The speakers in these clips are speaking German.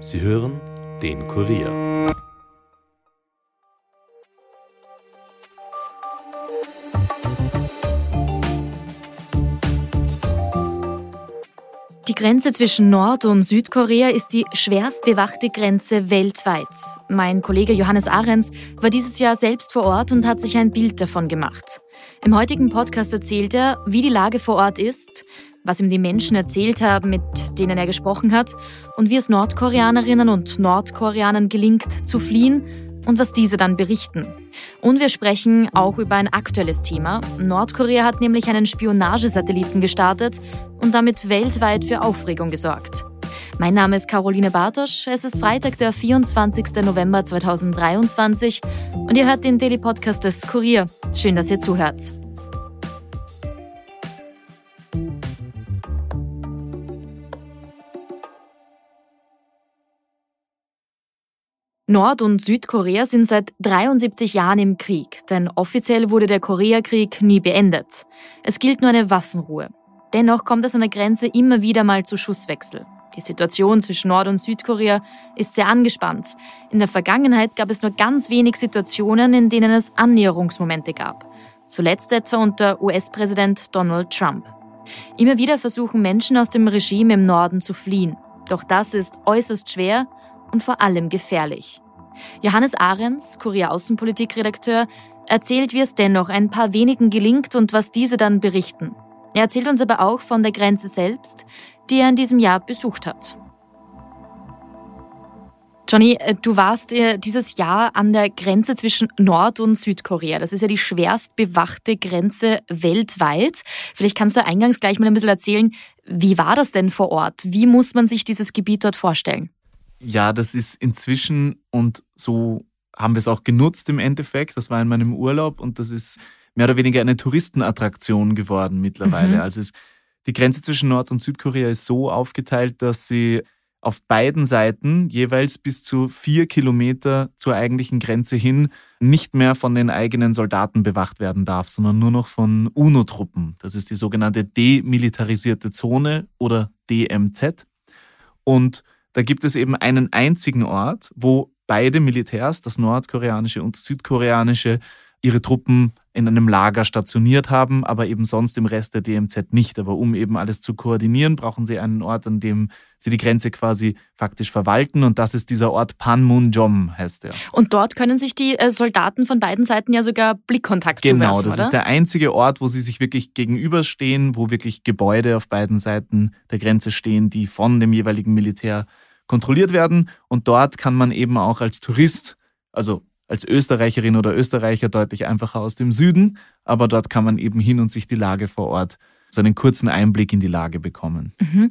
Sie hören den Kurier. Die Grenze zwischen Nord- und Südkorea ist die schwerst bewachte Grenze weltweit. Mein Kollege Johannes Ahrens war dieses Jahr selbst vor Ort und hat sich ein Bild davon gemacht. Im heutigen Podcast erzählt er, wie die Lage vor Ort ist, was ihm die Menschen erzählt haben, mit denen er gesprochen hat, und wie es Nordkoreanerinnen und Nordkoreanern gelingt, zu fliehen und was diese dann berichten. Und wir sprechen auch über ein aktuelles Thema. Nordkorea hat nämlich einen Spionagesatelliten gestartet und damit weltweit für Aufregung gesorgt. Mein Name ist Caroline Bartosch. Es ist Freitag, der 24. November 2023 und ihr hört den Daily Podcast des Kurier. Schön, dass ihr zuhört. Nord- und Südkorea sind seit 73 Jahren im Krieg, denn offiziell wurde der Koreakrieg nie beendet. Es gilt nur eine Waffenruhe. Dennoch kommt es an der Grenze immer wieder mal zu Schusswechsel. Die Situation zwischen Nord- und Südkorea ist sehr angespannt. In der Vergangenheit gab es nur ganz wenig Situationen, in denen es Annäherungsmomente gab. Zuletzt etwa unter US-Präsident Donald Trump. Immer wieder versuchen Menschen aus dem Regime im Norden zu fliehen. Doch das ist äußerst schwer und vor allem gefährlich. Johannes Ahrens, Kurier-Außenpolitik-Redakteur, erzählt, wie es dennoch ein paar wenigen gelingt und was diese dann berichten. Er erzählt uns aber auch von der Grenze selbst, die er in diesem Jahr besucht hat. Johnny, äh, du warst äh, dieses Jahr an der Grenze zwischen Nord- und Südkorea. Das ist ja die schwerst bewachte Grenze weltweit. Vielleicht kannst du eingangs gleich mal ein bisschen erzählen, wie war das denn vor Ort? Wie muss man sich dieses Gebiet dort vorstellen? Ja, das ist inzwischen und so haben wir es auch genutzt im Endeffekt. Das war in meinem Urlaub und das ist mehr oder weniger eine Touristenattraktion geworden mittlerweile. Mhm. Also es, die Grenze zwischen Nord- und Südkorea ist so aufgeteilt, dass sie auf beiden Seiten jeweils bis zu vier Kilometer zur eigentlichen Grenze hin nicht mehr von den eigenen Soldaten bewacht werden darf, sondern nur noch von UNO-Truppen. Das ist die sogenannte demilitarisierte Zone oder DMZ. Und da gibt es eben einen einzigen Ort, wo beide Militärs, das nordkoreanische und das südkoreanische, ihre Truppen in einem Lager stationiert haben, aber eben sonst im Rest der DMZ nicht. Aber um eben alles zu koordinieren, brauchen sie einen Ort, an dem sie die Grenze quasi faktisch verwalten. Und das ist dieser Ort Panmunjom, heißt er. Und dort können sich die äh, Soldaten von beiden Seiten ja sogar Blickkontakt Genau, zuwerfen, das oder? ist der einzige Ort, wo sie sich wirklich gegenüberstehen, wo wirklich Gebäude auf beiden Seiten der Grenze stehen, die von dem jeweiligen Militär kontrolliert werden. Und dort kann man eben auch als Tourist, also als Österreicherin oder Österreicher deutlich einfacher aus dem Süden, aber dort kann man eben hin und sich die Lage vor Ort, so einen kurzen Einblick in die Lage bekommen. Mhm.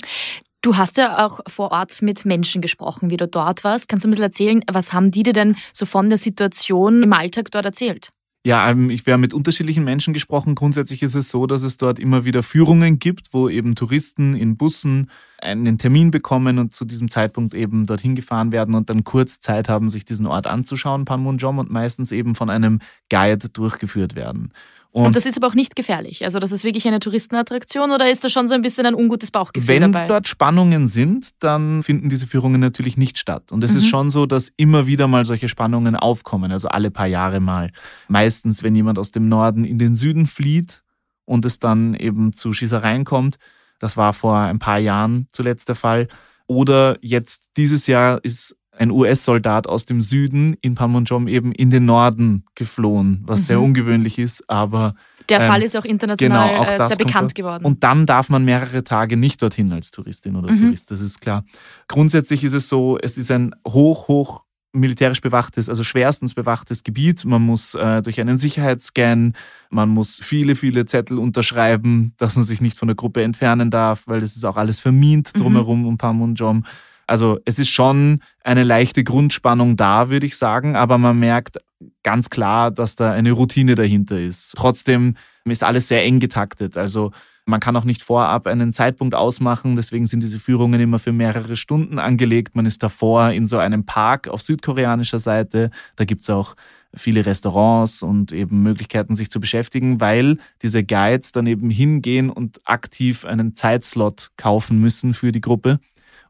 Du hast ja auch vor Ort mit Menschen gesprochen, wie du dort warst. Kannst du ein bisschen erzählen, was haben die dir denn so von der Situation im Alltag dort erzählt? Ja, ähm, ich werde mit unterschiedlichen Menschen gesprochen. Grundsätzlich ist es so, dass es dort immer wieder Führungen gibt, wo eben Touristen in Bussen einen Termin bekommen und zu diesem Zeitpunkt eben dorthin gefahren werden und dann kurz Zeit haben, sich diesen Ort anzuschauen, Panmunjom, und meistens eben von einem Guide durchgeführt werden. Und, und, das ist aber auch nicht gefährlich. Also das ist wirklich eine Touristenattraktion oder ist da schon so ein bisschen ein ungutes Bauchgefühl Wenn dabei? dort Spannungen sind, dann finden diese Führungen natürlich nicht statt. Und es mhm. ist schon so, dass immer wieder mal solche Spannungen aufkommen, also alle paar Jahre mal. Meistens, wenn jemand aus dem Norden in den Süden flieht und es dann eben zu Schießereien kommt. Das war vor ein paar Jahren zuletzt der Fall. Oder jetzt dieses Jahr ist ein US-Soldat aus dem Süden in Panmunjom eben in den Norden geflohen, was mhm. sehr ungewöhnlich ist, aber der Fall ähm, ist auch international genau, auch äh, sehr bekannt geworden. Und dann darf man mehrere Tage nicht dorthin als Touristin oder mhm. Tourist, das ist klar. Grundsätzlich ist es so, es ist ein hoch, hoch militärisch bewachtes, also schwerstens bewachtes Gebiet. Man muss äh, durch einen Sicherheitsscan, man muss viele, viele Zettel unterschreiben, dass man sich nicht von der Gruppe entfernen darf, weil es ist auch alles vermint mhm. drumherum mhm. um Panmunjom. Also es ist schon eine leichte Grundspannung da, würde ich sagen, aber man merkt ganz klar, dass da eine Routine dahinter ist. Trotzdem ist alles sehr eng getaktet. Also man kann auch nicht vorab einen Zeitpunkt ausmachen, deswegen sind diese Führungen immer für mehrere Stunden angelegt. Man ist davor in so einem Park auf südkoreanischer Seite. Da gibt es auch viele Restaurants und eben Möglichkeiten, sich zu beschäftigen, weil diese Guides dann eben hingehen und aktiv einen Zeitslot kaufen müssen für die Gruppe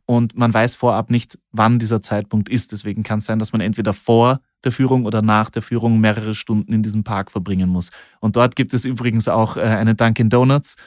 und man weiß vorab nicht, wann dieser Zeitpunkt ist. Deswegen kann es sein, dass man entweder vor der Führung oder nach der Führung mehrere Stunden in diesem Park verbringen muss. Und dort gibt es übrigens auch äh, eine Dunkin' Donuts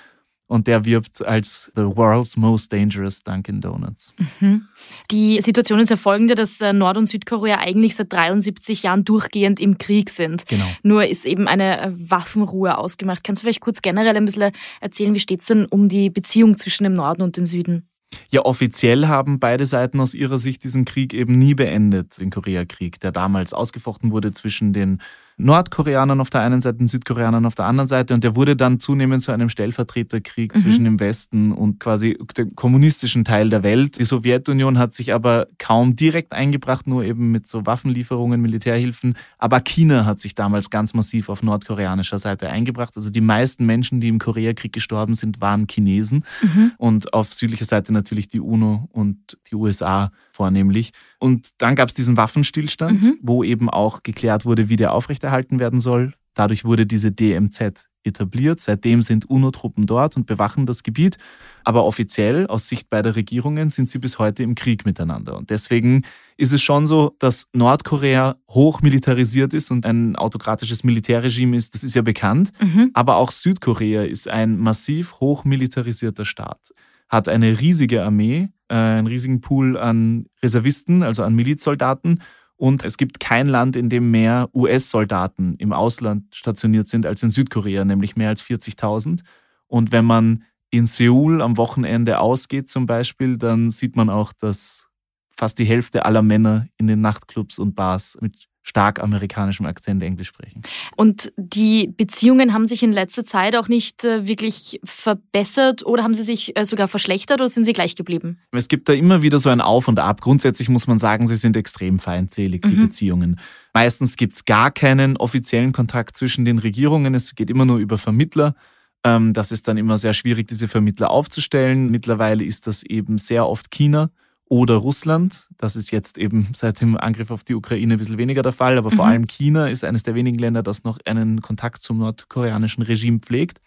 und der wirbt als The World's Most Dangerous Dunkin' Donuts. Mhm. Die Situation ist ja folgende, dass äh, Nord- und Südkorea eigentlich seit 73 Jahren durchgehend im Krieg sind. Genau. Nur ist eben eine äh, Waffenruhe ausgemacht. Kannst du vielleicht kurz generell ein bisschen erzählen, wie steht es denn um die Beziehung zwischen dem Norden und dem Süden? Ja, offiziell haben beide Seiten aus ihrer Sicht diesen Krieg eben nie beendet, den Koreakrieg, der damals ausgefochten wurde zwischen den Nordkoreanern auf der einen Seite und Südkoreanern auf der anderen Seite. Und der wurde dann zunehmend zu einem Stellvertreterkrieg mhm. zwischen dem Westen und quasi dem kommunistischen Teil der Welt. Die Sowjetunion hat sich aber kaum direkt eingebracht, nur eben mit so Waffenlieferungen, Militärhilfen. Aber China hat sich damals ganz massiv auf nordkoreanischer Seite eingebracht. Also die meisten Menschen, die im Koreakrieg gestorben sind, waren Chinesen. Mhm. Und auf südlicher Seite natürlich die UNO und die USA vornehmlich. Und dann gab es diesen Waffenstillstand, mhm. wo eben auch geklärt wurde, wie der aufrechterhalten werden soll. Dadurch wurde diese DMZ etabliert. Seitdem sind UNO-Truppen dort und bewachen das Gebiet. Aber offiziell, aus Sicht beider Regierungen, sind sie bis heute im Krieg miteinander. Und deswegen ist es schon so, dass Nordkorea hochmilitarisiert ist und ein autokratisches Militärregime ist. Das ist ja bekannt. Mhm. Aber auch Südkorea ist ein massiv hochmilitarisierter Staat hat eine riesige Armee, äh, einen riesigen Pool an Reservisten, also an Milizsoldaten. Und es gibt kein Land, in dem mehr US-Soldaten im Ausland stationiert sind als in Südkorea, nämlich mehr als 40.000. Und wenn man in Seoul am Wochenende ausgeht zum Beispiel, dann sieht man auch, dass fast die Hälfte aller Männer in den Nachtclubs und Bars mit stark amerikanischem Akzent Englisch sprechen. Und die Beziehungen haben sich in letzter Zeit auch nicht äh, wirklich verbessert oder haben sie sich äh, sogar verschlechtert oder sind sie gleich geblieben? Es gibt da immer wieder so ein Auf und Ab. Grundsätzlich muss man sagen, sie sind extrem feindselig, die mhm. Beziehungen. Meistens gibt es gar keinen offiziellen Kontakt zwischen den Regierungen. Es geht immer nur über Vermittler. Ähm, das ist dann immer sehr schwierig, diese Vermittler aufzustellen. Mittlerweile ist das eben sehr oft China oder Russland. Das ist jetzt eben seit dem Angriff auf die Ukraine ein bisschen weniger der Fall, aber mhm. vor allem China ist eines der wenigen Länder, das noch einen Kontakt zum nordkoreanischen Regime pflegt.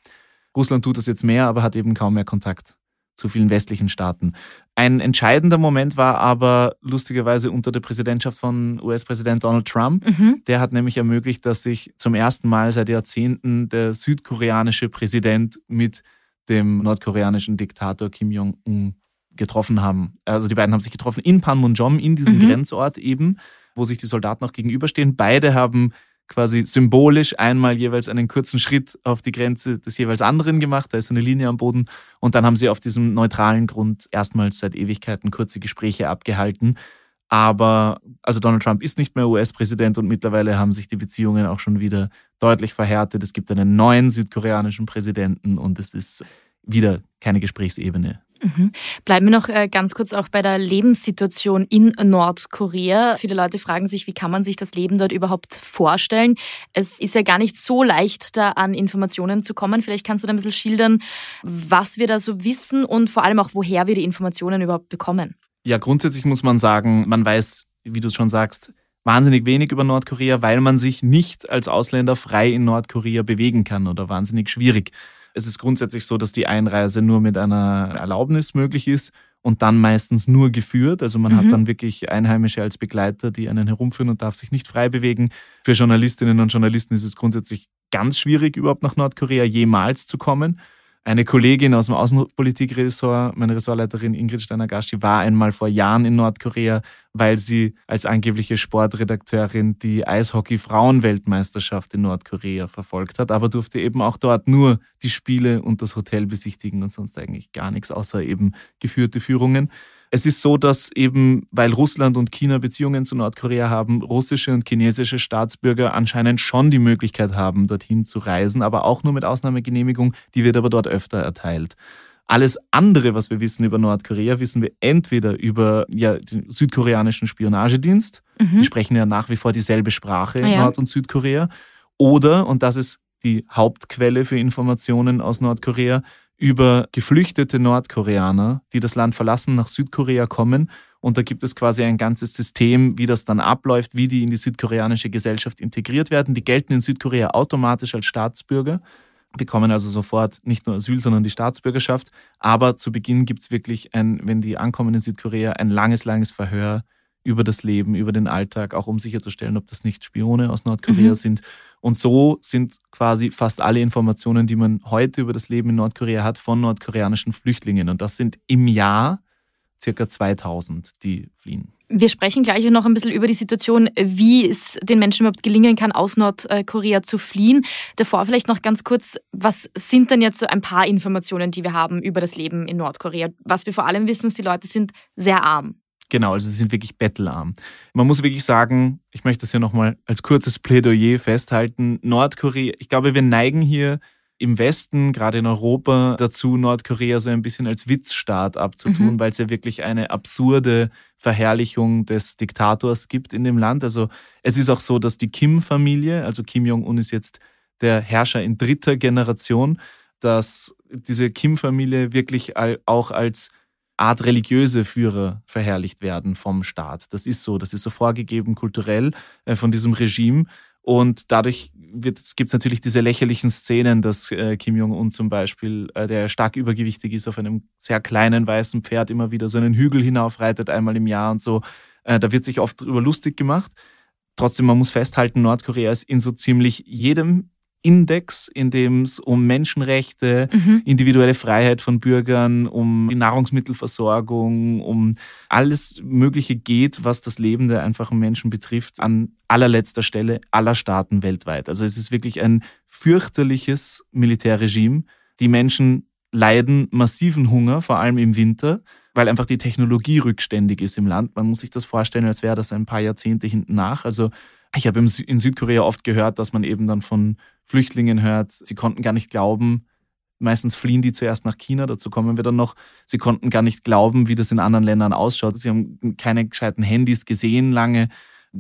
Russland tut das jetzt mehr, aber hat eben kaum mehr Kontakt zu vielen westlichen Staaten. Ein entscheidender Moment war aber lustigerweise unter der Präsidentschaft von US-Präsident Donald Trump. Mhm. Der hat nämlich ermöglicht, dass sich zum ersten Mal seit Jahrzehnten der südkoreanische Präsident mit dem nordkoreanischen Diktator Kim Jong-un getroffen haben. Also die beiden haben sich getroffen in Panmunjom, in diesem mhm. Grenzort eben, wo sich die Soldaten noch gegenüberstehen. Beide haben quasi symbolisch einmal jeweils einen kurzen Schritt auf die Grenze des jeweils anderen gemacht. Da ist eine Linie am Boden. Und dann haben sie auf diesem neutralen Grund erstmals seit Ewigkeiten kurze Gespräche abgehalten. Aber also Donald Trump ist nicht mehr US-Präsident und mittlerweile haben sich die Beziehungen auch schon wieder deutlich verhärtet. Es gibt einen neuen südkoreanischen Präsidenten und es ist wieder keine Gesprächsebene Mhm. Bleiben wir noch äh, ganz kurz auch bei der Lebenssituation in Nordkorea. Viele Leute fragen sich, wie kann man sich das Leben dort überhaupt vorstellen? Es ist ja gar nicht so leicht, da an Informationen zu kommen. Vielleicht kannst du da ein bisschen schildern, was wir da so wissen und vor allem auch, woher wir die Informationen überhaupt bekommen. Ja, grundsätzlich muss man sagen, man weiß, wie du es schon sagst, wahnsinnig wenig über Nordkorea, weil man sich nicht als Ausländer frei in Nordkorea bewegen kann oder wahnsinnig schwierig. Es ist grundsätzlich so, dass die Einreise nur mit einer Erlaubnis möglich ist und dann meistens nur geführt. Also man mhm. hat dann wirklich Einheimische als Begleiter, die einen herumführen und darf sich nicht frei bewegen. Für Journalistinnen und Journalisten ist es grundsätzlich ganz schwierig, überhaupt nach Nordkorea jemals zu kommen. Eine Kollegin aus dem Außenpolitikressort, meine Ressortleiterin Ingrid Steiner-Gaschi, war einmal vor Jahren in Nordkorea, weil sie als angebliche Sportredakteurin die Eishockey-Frauenweltmeisterschaft in Nordkorea verfolgt hat, aber durfte eben auch dort nur die Spiele und das Hotel besichtigen und sonst eigentlich gar nichts, außer eben geführte Führungen. Es ist so, dass eben, weil Russland und China Beziehungen zu Nordkorea haben, russische und chinesische Staatsbürger anscheinend schon die Möglichkeit haben, dorthin zu reisen, aber auch nur mit Ausnahmegenehmigung. Die wird aber dort öfter erteilt. Alles andere, was wir wissen über Nordkorea, wissen wir entweder über ja, den südkoreanischen Spionagedienst. Mhm. Die sprechen ja nach wie vor dieselbe Sprache in ah, ja. Nord- und Südkorea. Oder, und das ist die Hauptquelle für Informationen aus Nordkorea, über geflüchtete Nordkoreaner, die das Land verlassen, nach Südkorea kommen. Und da gibt es quasi ein ganzes System, wie das dann abläuft, wie die in die südkoreanische Gesellschaft integriert werden. Die gelten in Südkorea automatisch als Staatsbürger. bekommen also sofort nicht nur Asyl, sondern die Staatsbürgerschaft. Aber zu Beginn gibt es wirklich ein, wenn die ankommen in Südkorea, ein langes, langes Verhör über das Leben, über den Alltag, auch um sicherzustellen, ob das nicht Spione aus Nordkorea mhm. sind. Und so sind quasi fast alle Informationen, die man heute über das Leben in Nordkorea hat, von nordkoreanischen Flüchtlingen. Und das sind im Jahr circa 2000, die fliehen. Wir sprechen gleich noch ein bisschen über die Situation, wie es den Menschen überhaupt gelingen kann, aus Nordkorea zu fliehen. Davor vielleicht noch ganz kurz, was sind denn jetzt so ein paar Informationen, die wir haben über das Leben in Nordkorea? Was wir vor allem wissen, ist, die Leute sind sehr arm. Genau, also sie sind wirklich bettelarm. Man muss wirklich sagen, ich möchte das hier nochmal als kurzes Plädoyer festhalten, Nordkorea, ich glaube, wir neigen hier im Westen, gerade in Europa, dazu, Nordkorea so ein bisschen als Witzstaat abzutun, mhm. weil es ja wirklich eine absurde Verherrlichung des Diktators gibt in dem Land. Also es ist auch so, dass die Kim-Familie, also Kim Jong-un ist jetzt der Herrscher in dritter Generation, dass diese Kim-Familie wirklich auch als Art religiöse Führer verherrlicht werden vom Staat. Das ist so, das ist so vorgegeben kulturell äh, von diesem Regime. Und dadurch gibt es natürlich diese lächerlichen Szenen, dass äh, Kim Jong-un zum Beispiel, äh, der stark übergewichtig ist, auf einem sehr kleinen weißen Pferd immer wieder so einen Hügel hinaufreitet, einmal im Jahr und so. Äh, da wird sich oft drüber lustig gemacht. Trotzdem, man muss festhalten, Nordkorea ist in so ziemlich jedem Index, in dem es um Menschenrechte, mhm. individuelle Freiheit von Bürgern, um die Nahrungsmittelversorgung, um alles Mögliche geht, was das Leben der einfachen Menschen betrifft, an allerletzter Stelle aller Staaten weltweit. Also es ist wirklich ein fürchterliches Militärregime. Die Menschen leiden massiven Hunger, vor allem im Winter, weil einfach die Technologie rückständig ist im Land. Man muss sich das vorstellen, als wäre das ein paar Jahrzehnte hinten nach. Also ich habe in Südkorea oft gehört, dass man eben dann von Flüchtlingen hört, sie konnten gar nicht glauben, meistens fliehen die zuerst nach China, dazu kommen wir dann noch, sie konnten gar nicht glauben, wie das in anderen Ländern ausschaut. Sie haben keine gescheiten Handys gesehen lange.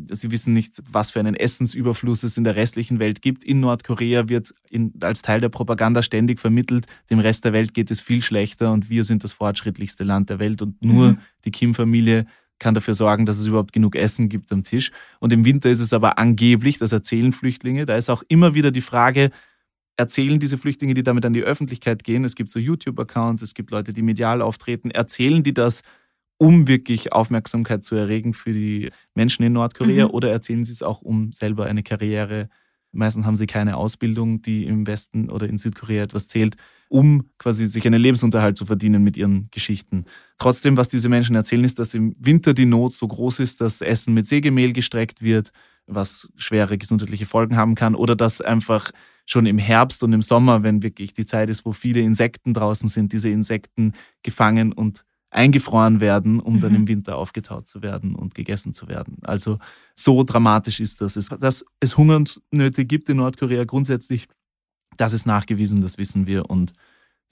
Sie wissen nicht, was für einen Essensüberfluss es in der restlichen Welt gibt. In Nordkorea wird in, als Teil der Propaganda ständig vermittelt, dem Rest der Welt geht es viel schlechter und wir sind das fortschrittlichste Land der Welt und nur mhm. die Kim-Familie kann dafür sorgen, dass es überhaupt genug Essen gibt am Tisch. Und im Winter ist es aber angeblich, das erzählen Flüchtlinge, da ist auch immer wieder die Frage, erzählen diese Flüchtlinge, die damit an die Öffentlichkeit gehen, es gibt so YouTube-Accounts, es gibt Leute, die medial auftreten, erzählen die das, um wirklich Aufmerksamkeit zu erregen für die Menschen in Nordkorea mhm. oder erzählen sie es auch, um selber eine Karriere Meistens haben sie keine Ausbildung, die im Westen oder in Südkorea etwas zählt, um quasi sich einen Lebensunterhalt zu verdienen mit ihren Geschichten. Trotzdem, was diese Menschen erzählen, ist, dass im Winter die Not so groß ist, dass Essen mit Sägemehl gestreckt wird, was schwere gesundheitliche Folgen haben kann, oder dass einfach schon im Herbst und im Sommer, wenn wirklich die Zeit ist, wo viele Insekten draußen sind, diese Insekten gefangen und eingefroren werden, um mhm. dann im Winter aufgetaut zu werden und gegessen zu werden. Also so dramatisch ist das. Es, dass es Hungersnöte gibt in Nordkorea grundsätzlich, das ist nachgewiesen, das wissen wir. Und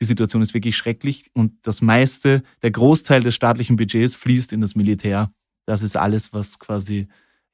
die Situation ist wirklich schrecklich. Und das meiste, der Großteil des staatlichen Budgets fließt in das Militär. Das ist alles, was quasi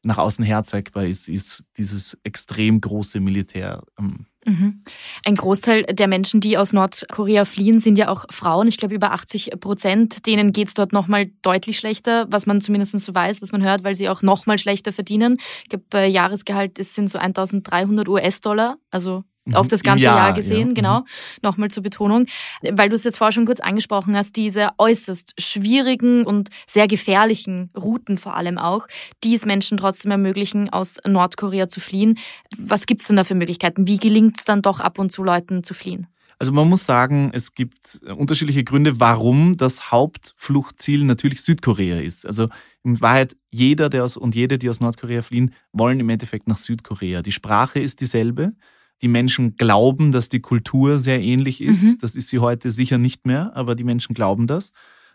nach außen herzeigbar ist, ist dieses extrem große Militär. Ähm, mhm. Ein Großteil der Menschen, die aus Nordkorea fliehen, sind ja auch Frauen. Ich glaube, über 80 Prozent. Denen geht es dort nochmal deutlich schlechter, was man zumindest so weiß, was man hört, weil sie auch nochmal schlechter verdienen. Ich glaube, Jahresgehalt sind so 1300 US-Dollar, also auf mhm. das ganze Jahr, Jahr gesehen, ja. genau. Mhm. Nochmal zur Betonung, weil du es jetzt vorher schon kurz angesprochen hast, diese äußerst schwierigen und sehr gefährlichen Routen vor allem auch, die es Menschen trotzdem ermöglichen, aus Nordkorea zu fliehen. Was gibt es denn da für Möglichkeiten? Wie gelingt es dann doch ab und zu Leuten zu fliehen? Also man muss sagen, es gibt unterschiedliche Gründe, warum das Hauptfluchtziel natürlich Südkorea ist. Also in Wahrheit jeder der aus, und jede, die aus Nordkorea fliehen, wollen im Endeffekt nach Südkorea. Die Sprache ist dieselbe. Die Menschen glauben, dass die Kultur sehr ähnlich ist. Mhm. Das ist sie heute sicher nicht mehr, aber die Menschen glauben das.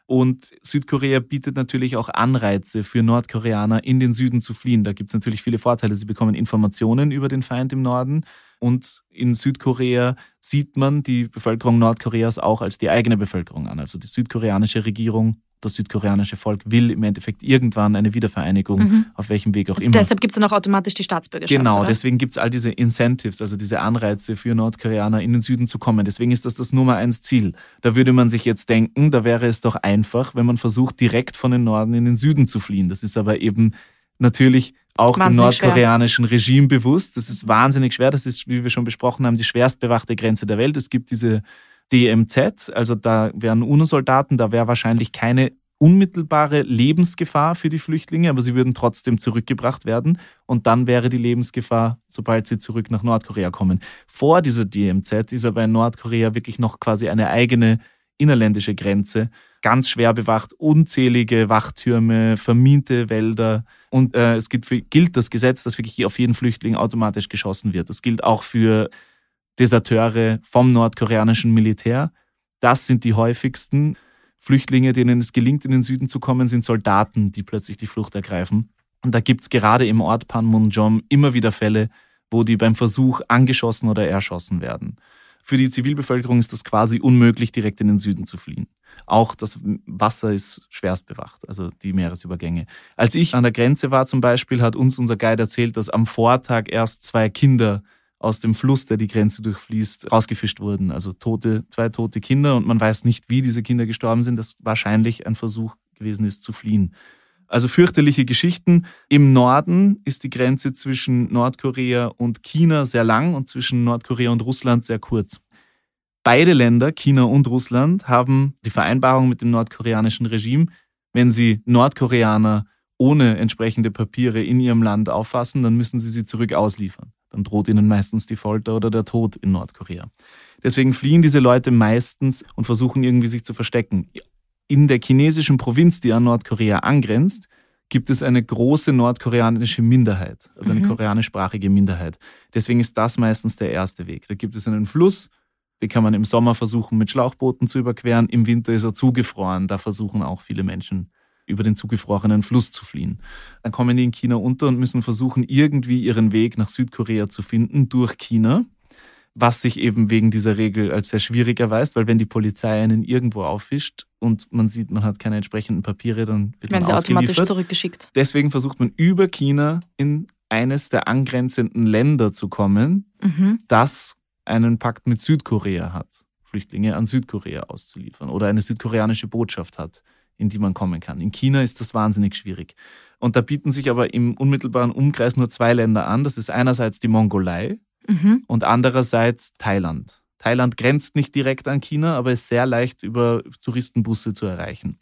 Und Südkorea bietet natürlich auch Anreize für Nordkoreaner, in den Süden zu fliehen. Da gibt es natürlich viele Vorteile. Sie bekommen Informationen über den Feind im Norden. Und in Südkorea sieht man die Bevölkerung Nordkoreas auch als die eigene Bevölkerung an. Also die südkoreanische Regierung das südkoreanische Volk will im Endeffekt irgendwann eine Wiedervereinigung, mhm. auf welchem Weg auch immer. Deshalb gibt es dann auch automatisch die Staatsbürgerschaft. Genau, oder? deswegen gibt es all diese Incentives, also diese Anreize für Nordkoreaner in den Süden zu kommen. Deswegen ist das das Nummer eins Ziel. Da würde man sich jetzt denken, da wäre es doch einfach, wenn man versucht, direkt von den Norden in den Süden zu fliehen. Das ist aber eben natürlich auch wahnsinnig dem nordkoreanischen schwer. Regime bewusst. Das ist wahnsinnig schwer. Das ist, wie wir schon besprochen haben, die schwerst bewachte Grenze der Welt. Es gibt diese DMZ, also da wären UNO-Soldaten, da wäre wahrscheinlich keine unmittelbare Lebensgefahr für die Flüchtlinge, aber sie würden trotzdem zurückgebracht werden und dann wäre die Lebensgefahr, sobald sie zurück nach Nordkorea kommen. Vor dieser DMZ ist aber in Nordkorea wirklich noch quasi eine eigene innerländische Grenze, ganz schwer bewacht, unzählige Wachtürme, verminte Wälder und äh, es gilt, für, gilt das Gesetz, dass wirklich auf jeden Flüchtling automatisch geschossen wird. Das gilt auch für Deserteure vom nordkoreanischen Militär. Das sind die häufigsten. Flüchtlinge, denen es gelingt, in den Süden zu kommen, sind Soldaten, die plötzlich die Flucht ergreifen. Und da gibt es gerade im Ort Panmunjom immer wieder Fälle, wo die beim Versuch angeschossen oder erschossen werden. Für die Zivilbevölkerung ist das quasi unmöglich, direkt in den Süden zu fliehen. Auch das Wasser ist schwerst bewacht, also die Meeresübergänge. Als ich an der Grenze war zum Beispiel, hat uns unser Guide erzählt, dass am Vortag erst zwei Kinder aus dem Fluss, der die Grenze durchfließt, rausgefischt wurden. Also tote, zwei tote Kinder und man weiß nicht, wie diese Kinder gestorben sind, das wahrscheinlich ein Versuch gewesen ist zu fliehen. Also fürchterliche Geschichten. Im Norden ist die Grenze zwischen Nordkorea und China sehr lang und zwischen Nordkorea und Russland sehr kurz. Beide Länder, China und Russland, haben die Vereinbarung mit dem nordkoreanischen Regime, wenn sie Nordkoreaner ohne entsprechende Papiere in ihrem Land auffassen, dann müssen sie sie zurück ausliefern dann droht ihnen meistens die Folter oder der Tod in Nordkorea. Deswegen fliehen diese Leute meistens und versuchen irgendwie sich zu verstecken. In der chinesischen Provinz, die an Nordkorea angrenzt, gibt es eine große nordkoreanische Minderheit, also eine mhm. koreanischsprachige Minderheit. Deswegen ist das meistens der erste Weg. Da gibt es einen Fluss, den kann man im Sommer versuchen mit Schlauchbooten zu überqueren, im Winter ist er zugefroren, da versuchen auch viele Menschen über den zugefrorenen Fluss zu fliehen. Dann kommen die in China unter und müssen versuchen, irgendwie ihren Weg nach Südkorea zu finden durch China, was sich eben wegen dieser Regel als sehr schwierig erweist, weil wenn die Polizei einen irgendwo auffischt und man sieht, man hat keine entsprechenden Papiere, dann wird Werden man sie automatisch zurückgeschickt. Deswegen versucht man über China in eines der angrenzenden Länder zu kommen, mhm. das einen Pakt mit Südkorea hat, Flüchtlinge an Südkorea auszuliefern oder eine südkoreanische Botschaft hat in die man kommen kann. In China ist das wahnsinnig schwierig. Und da bieten sich aber im unmittelbaren Umkreis nur zwei Länder an. Das ist einerseits die Mongolei mhm. und andererseits Thailand. Thailand grenzt nicht direkt an China, aber ist sehr leicht über Touristenbusse zu erreichen.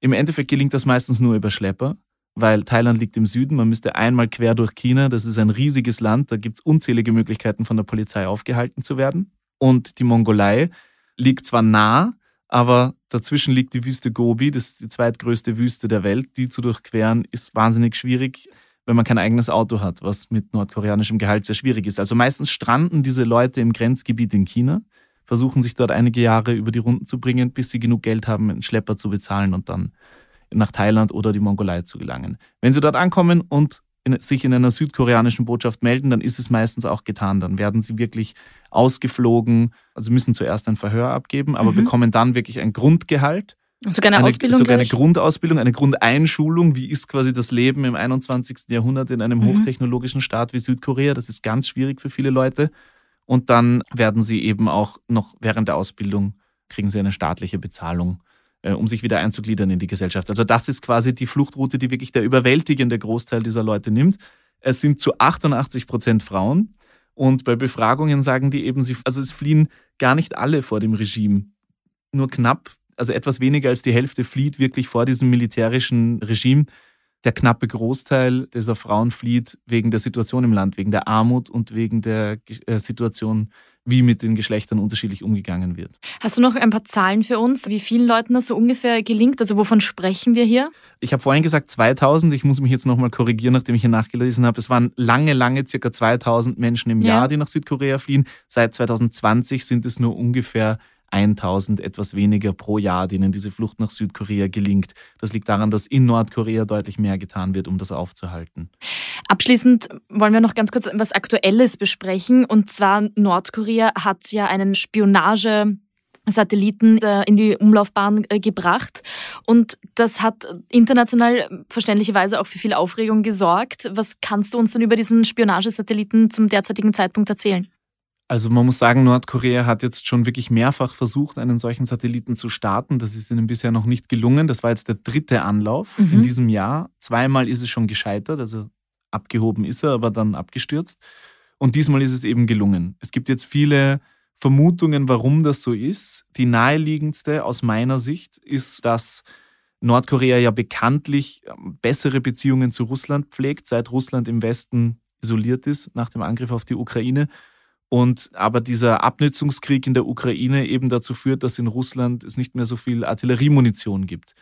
Im Endeffekt gelingt das meistens nur über Schlepper, weil Thailand liegt im Süden. Man müsste einmal quer durch China. Das ist ein riesiges Land. Da gibt es unzählige Möglichkeiten, von der Polizei aufgehalten zu werden. Und die Mongolei liegt zwar nah, aber dazwischen liegt die Wüste Gobi, das ist die zweitgrößte Wüste der Welt. Die zu durchqueren ist wahnsinnig schwierig, wenn man kein eigenes Auto hat, was mit nordkoreanischem Gehalt sehr schwierig ist. Also meistens stranden diese Leute im Grenzgebiet in China, versuchen sich dort einige Jahre über die Runden zu bringen, bis sie genug Geld haben, einen Schlepper zu bezahlen und dann nach Thailand oder die Mongolei zu gelangen. Wenn sie dort ankommen und in, sich in einer südkoreanischen Botschaft melden, dann ist es meistens auch getan. Dann werden sie wirklich ausgeflogen, also müssen zuerst ein Verhör abgeben, aber mhm. bekommen dann wirklich ein Grundgehalt. Sogar eine, Ausbildung. Sogar eine Grundausbildung, eine Grundeinschulung. Wie ist quasi das Leben im 21. Jahrhundert in einem mhm. hochtechnologischen Staat wie Südkorea? Das ist ganz schwierig für viele Leute. Und dann werden sie eben auch noch während der Ausbildung kriegen sie eine staatliche Bezahlung um sich wieder einzugliedern in die Gesellschaft. Also das ist quasi die Fluchtroute, die wirklich der überwältigende Großteil dieser Leute nimmt. Es sind zu 88 Prozent Frauen. Und bei Befragungen sagen die eben, sie, also es fliehen gar nicht alle vor dem Regime. Nur knapp, also etwas weniger als die Hälfte flieht wirklich vor diesem militärischen Regime. Der knappe Großteil dieser Frauen flieht wegen der Situation im Land, wegen der Armut und wegen der äh, Situation wie mit den Geschlechtern unterschiedlich umgegangen wird. Hast du noch ein paar Zahlen für uns, wie vielen Leuten das so ungefähr gelingt? Also wovon sprechen wir hier? Ich habe vorhin gesagt 2000. Ich muss mich jetzt nochmal korrigieren, nachdem ich hier nachgelesen habe. Es waren lange, lange circa 2000 Menschen im ja. Jahr, die nach Südkorea fliehen. Seit 2020 sind es nur ungefähr 1000 etwas weniger pro Jahr, denen diese Flucht nach Südkorea gelingt. Das liegt daran, dass in Nordkorea deutlich mehr getan wird, um das aufzuhalten. Abschließend wollen wir noch ganz kurz etwas Aktuelles besprechen. Und zwar Nordkorea hat ja einen Spionage Satelliten äh, in die Umlaufbahn äh, gebracht. Und das hat international verständlicherweise auch für viel Aufregung gesorgt. Was kannst du uns denn über diesen Spionagesatelliten zum derzeitigen Zeitpunkt erzählen? Also man muss sagen, Nordkorea hat jetzt schon wirklich mehrfach versucht, einen solchen Satelliten zu starten. Das ist ihnen bisher noch nicht gelungen. Das war jetzt der dritte Anlauf mhm. in diesem Jahr. Zweimal ist es schon gescheitert. Also abgehoben ist er, aber dann abgestürzt. Und diesmal ist es eben gelungen. Es gibt jetzt viele Vermutungen, warum das so ist. Die naheliegendste aus meiner Sicht ist, dass Nordkorea ja bekanntlich ähm, bessere Beziehungen zu Russland pflegt, seit Russland im Westen isoliert ist nach dem Angriff auf die Ukraine. Und aber dieser Abnützungskrieg in der Ukraine eben dazu führt, dass in Russland es nicht mehr so viel Artilleriemunition gibt.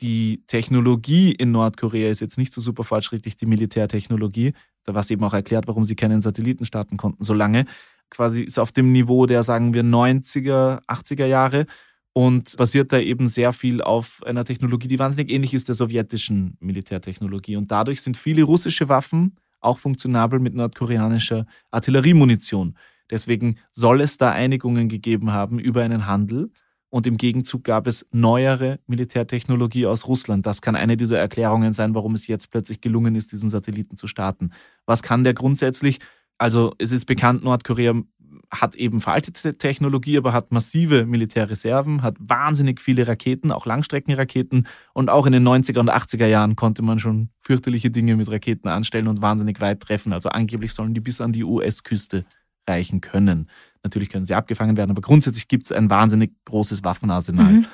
Die Technologie in Nordkorea ist jetzt nicht so super fortschrittlich, die Militärtechnologie, was eben auch erklärt, warum sie keinen Satelliten starten konnten so lange. Quasi ist auf dem Niveau der, sagen wir, 90er, 80er Jahre und basiert da eben sehr viel auf einer Technologie, die wahnsinnig ähnlich ist der sowjetischen Militärtechnologie. Und dadurch sind viele russische Waffen auch funktionabel mit nordkoreanischer Artilleriemunition. Deswegen soll es da Einigungen gegeben haben über einen Handel. Und im Gegenzug gab es neuere Militärtechnologie aus Russland. Das kann eine dieser Erklärungen sein, warum es jetzt plötzlich gelungen ist, diesen Satelliten zu starten. Was kann der grundsätzlich? Also es ist bekannt, Nordkorea hat eben veraltete Technologie, aber hat massive Militärreserven, hat wahnsinnig viele Raketen, auch Langstreckenraketen. Und auch in den 90er und 80er Jahren konnte man schon fürchterliche Dinge mit Raketen anstellen und wahnsinnig weit treffen. Also angeblich sollen die bis an die US-Küste reichen können. Natürlich können sie abgefangen werden, aber grundsätzlich gibt es ein wahnsinnig großes Waffenarsenal. Mhm.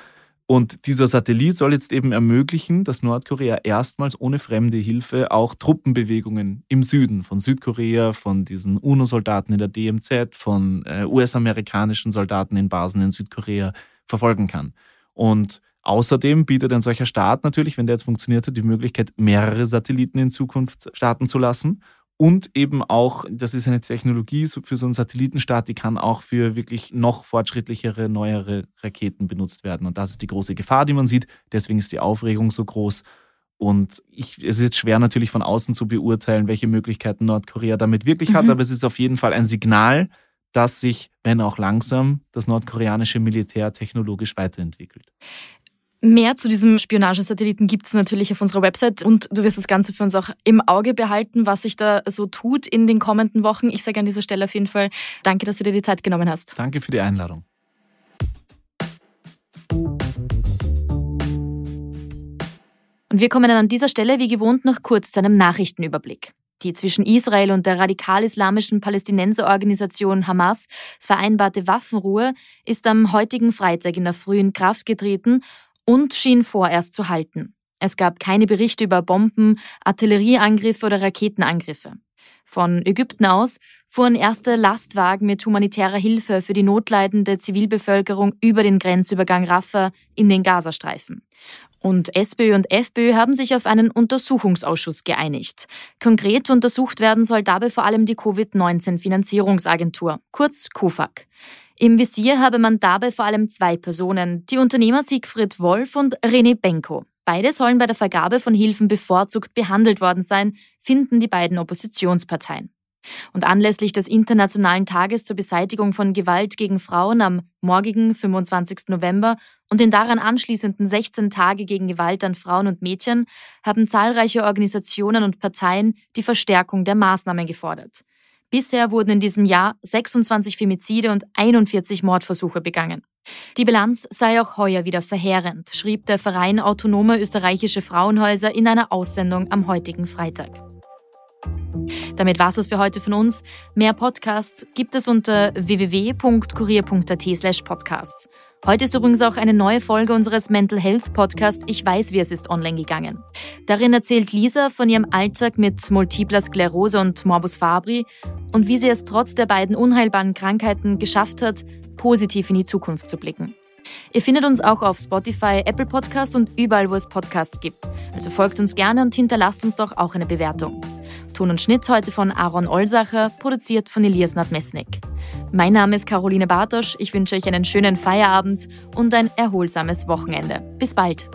Und dieser Satellit soll jetzt eben ermöglichen, dass Nordkorea erstmals ohne fremde Hilfe auch Truppenbewegungen im Süden von Südkorea, von diesen UNO-Soldaten in der DMZ, von äh, US-amerikanischen Soldaten in Basen in Südkorea verfolgen kann. Und außerdem bietet ein solcher Staat natürlich, wenn der jetzt funktioniert hat, die Möglichkeit, mehrere Satelliten in Zukunft starten zu lassen und eben auch, das ist eine Technologie für so einen Satellitenstart, die kann auch für wirklich noch fortschrittlichere, neuere Raketen benutzt werden. Und das ist die große Gefahr, die man sieht. Deswegen ist die Aufregung so groß. Und ich, es ist jetzt schwer natürlich von außen zu beurteilen, welche Möglichkeiten Nordkorea damit wirklich hat, mhm. aber es ist auf jeden Fall ein Signal, dass sich, wenn auch langsam, das nordkoreanische Militär technologisch weiterentwickelt. Mehr zu diesem Spionagesatelliten gibt es natürlich auf unserer Website und du wirst das Ganze für uns auch im Auge behalten, was sich da so tut in den kommenden Wochen. Ich sage an dieser Stelle auf jeden Fall danke, dass du dir die Zeit genommen hast. Danke für die Einladung. Und wir kommen dann an dieser Stelle wie gewohnt noch kurz zu einem Nachrichtenüberblick. Die zwischen Israel und der radikal-islamischen Palästinenserorganisation Hamas vereinbarte Waffenruhe ist am heutigen Freitag in der frühen Kraft getreten und schien vorerst zu halten. Es gab keine Berichte über Bomben, Artillerieangriffe oder Raketenangriffe. Von Ägypten aus fuhren erste Lastwagen mit humanitärer Hilfe für die notleidende Zivilbevölkerung über den Grenzübergang Rafah in den Gazastreifen. Und SPÖ und FPÖ haben sich auf einen Untersuchungsausschuss geeinigt. Konkret untersucht werden soll dabei vor allem die Covid-19-Finanzierungsagentur, kurz KOFAG. Im Visier habe man dabei vor allem zwei Personen, die Unternehmer Siegfried Wolf und René Benko. Beide sollen bei der Vergabe von Hilfen bevorzugt behandelt worden sein, finden die beiden Oppositionsparteien. Und anlässlich des Internationalen Tages zur Beseitigung von Gewalt gegen Frauen am morgigen 25. November und den daran anschließenden 16 Tage gegen Gewalt an Frauen und Mädchen haben zahlreiche Organisationen und Parteien die Verstärkung der Maßnahmen gefordert. Bisher wurden in diesem Jahr 26 Femizide und 41 Mordversuche begangen. Die Bilanz sei auch heuer wieder verheerend, schrieb der Verein Autonome österreichische Frauenhäuser in einer Aussendung am heutigen Freitag. Damit war es für heute von uns. Mehr Podcasts gibt es unter www.kurier.at podcasts. Heute ist übrigens auch eine neue Folge unseres Mental Health Podcast Ich weiß, wie es ist online gegangen. Darin erzählt Lisa von ihrem Alltag mit multipler Sklerose und Morbus Fabri und wie sie es trotz der beiden unheilbaren Krankheiten geschafft hat, positiv in die Zukunft zu blicken. Ihr findet uns auch auf Spotify, Apple Podcast und überall, wo es Podcasts gibt. Also folgt uns gerne und hinterlasst uns doch auch eine Bewertung. Ton und Schnitt heute von Aaron Olsacher, produziert von Elias Nadmesnik. Mein Name ist Caroline Bartosch. Ich wünsche euch einen schönen Feierabend und ein erholsames Wochenende. Bis bald.